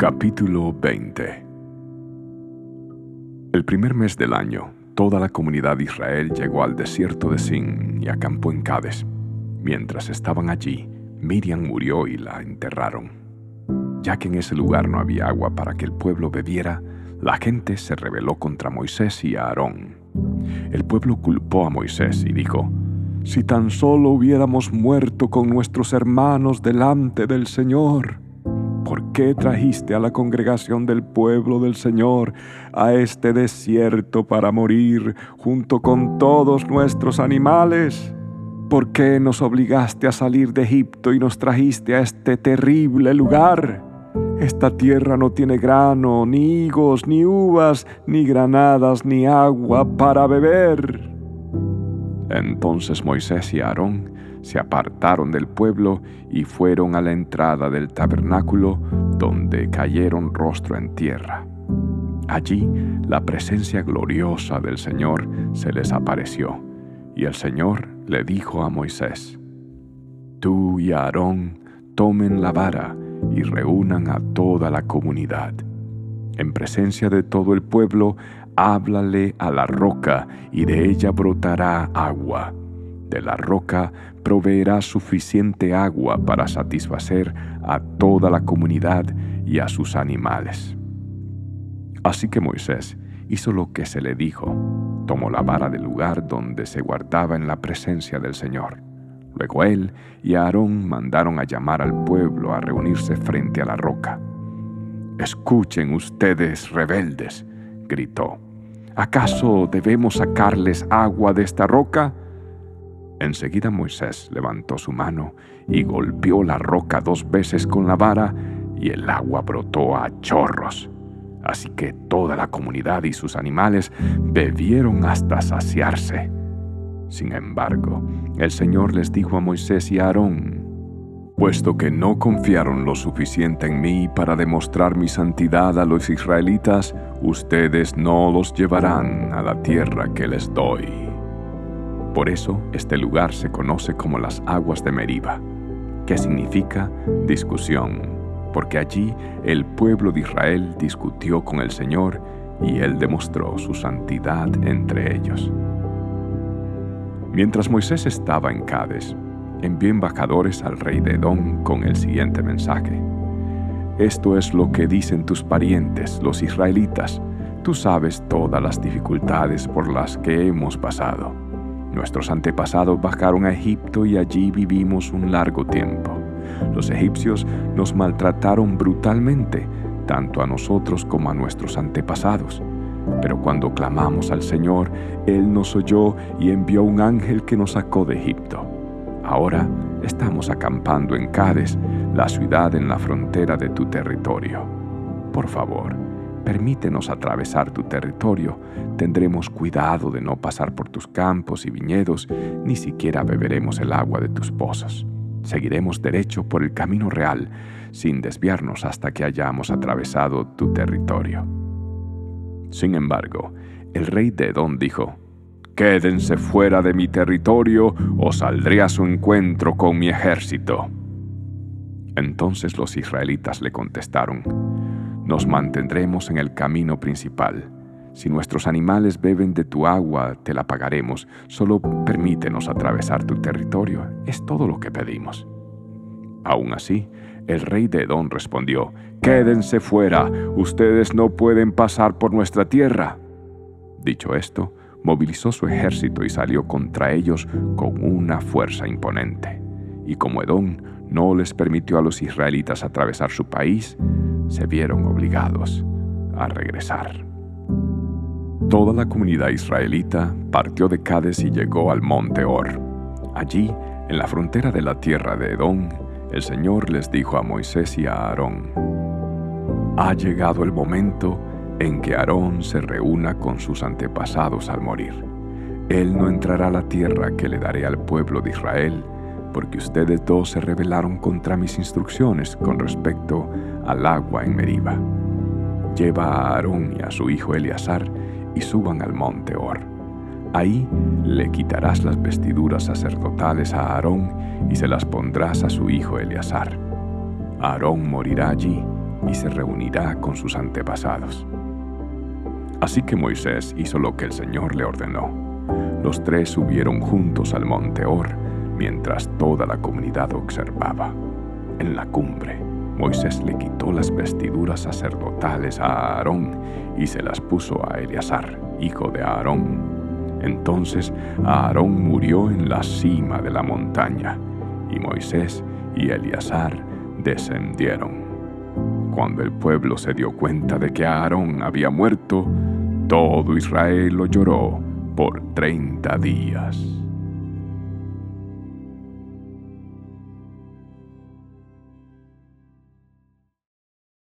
Capítulo 20 El primer mes del año, toda la comunidad de Israel llegó al desierto de Sin y acampó en Cades. Mientras estaban allí, Miriam murió y la enterraron. Ya que en ese lugar no había agua para que el pueblo bebiera, la gente se rebeló contra Moisés y Aarón. El pueblo culpó a Moisés y dijo, Si tan solo hubiéramos muerto con nuestros hermanos delante del Señor. ¿Por qué trajiste a la congregación del pueblo del Señor a este desierto para morir junto con todos nuestros animales? ¿Por qué nos obligaste a salir de Egipto y nos trajiste a este terrible lugar? Esta tierra no tiene grano, ni higos, ni uvas, ni granadas, ni agua para beber. Entonces Moisés y Aarón se apartaron del pueblo y fueron a la entrada del tabernáculo, donde cayeron rostro en tierra. Allí la presencia gloriosa del Señor se les apareció, y el Señor le dijo a Moisés, Tú y Aarón tomen la vara, y reúnan a toda la comunidad. En presencia de todo el pueblo, háblale a la roca y de ella brotará agua. De la roca proveerá suficiente agua para satisfacer a toda la comunidad y a sus animales. Así que Moisés hizo lo que se le dijo, tomó la vara del lugar donde se guardaba en la presencia del Señor Luego él y Aarón mandaron a llamar al pueblo a reunirse frente a la roca. Escuchen ustedes, rebeldes, gritó. ¿Acaso debemos sacarles agua de esta roca? Enseguida Moisés levantó su mano y golpeó la roca dos veces con la vara y el agua brotó a chorros. Así que toda la comunidad y sus animales bebieron hasta saciarse. Sin embargo, el Señor les dijo a Moisés y a Aarón, Puesto que no confiaron lo suficiente en mí para demostrar mi santidad a los israelitas, ustedes no los llevarán a la tierra que les doy. Por eso este lugar se conoce como las aguas de Meriba, que significa discusión, porque allí el pueblo de Israel discutió con el Señor y Él demostró su santidad entre ellos. Mientras Moisés estaba en Cades, envió embajadores al rey de Edom con el siguiente mensaje. Esto es lo que dicen tus parientes, los israelitas. Tú sabes todas las dificultades por las que hemos pasado. Nuestros antepasados bajaron a Egipto y allí vivimos un largo tiempo. Los egipcios nos maltrataron brutalmente, tanto a nosotros como a nuestros antepasados. Pero cuando clamamos al Señor, Él nos oyó y envió un ángel que nos sacó de Egipto. Ahora estamos acampando en Cades, la ciudad en la frontera de tu territorio. Por favor, permítenos atravesar tu territorio. Tendremos cuidado de no pasar por tus campos y viñedos, ni siquiera beberemos el agua de tus pozos. Seguiremos derecho por el camino real, sin desviarnos hasta que hayamos atravesado tu territorio. Sin embargo, el rey de Edom dijo, Quédense fuera de mi territorio o saldré a su encuentro con mi ejército. Entonces los israelitas le contestaron, Nos mantendremos en el camino principal. Si nuestros animales beben de tu agua, te la pagaremos. Solo permítenos atravesar tu territorio. Es todo lo que pedimos. Aún así, el rey de Edom respondió, Quédense fuera, ustedes no pueden pasar por nuestra tierra. Dicho esto, movilizó su ejército y salió contra ellos con una fuerza imponente. Y como Edom no les permitió a los israelitas atravesar su país, se vieron obligados a regresar. Toda la comunidad israelita partió de Cades y llegó al monte Or. Allí, en la frontera de la tierra de Edom, el Señor les dijo a Moisés y a Aarón, Ha llegado el momento en que Aarón se reúna con sus antepasados al morir. Él no entrará a la tierra que le daré al pueblo de Israel, porque ustedes dos se rebelaron contra mis instrucciones con respecto al agua en Meriba. Lleva a Aarón y a su hijo Eleazar y suban al monte Or. Ahí le quitarás las vestiduras sacerdotales a Aarón y se las pondrás a su hijo Eleazar. Aarón morirá allí y se reunirá con sus antepasados. Así que Moisés hizo lo que el Señor le ordenó. Los tres subieron juntos al monte Or, mientras toda la comunidad observaba. En la cumbre, Moisés le quitó las vestiduras sacerdotales a Aarón y se las puso a Eleazar, hijo de Aarón. Entonces Aarón murió en la cima de la montaña, y Moisés y Eleazar descendieron. Cuando el pueblo se dio cuenta de que Aarón había muerto, todo Israel lo lloró por treinta días.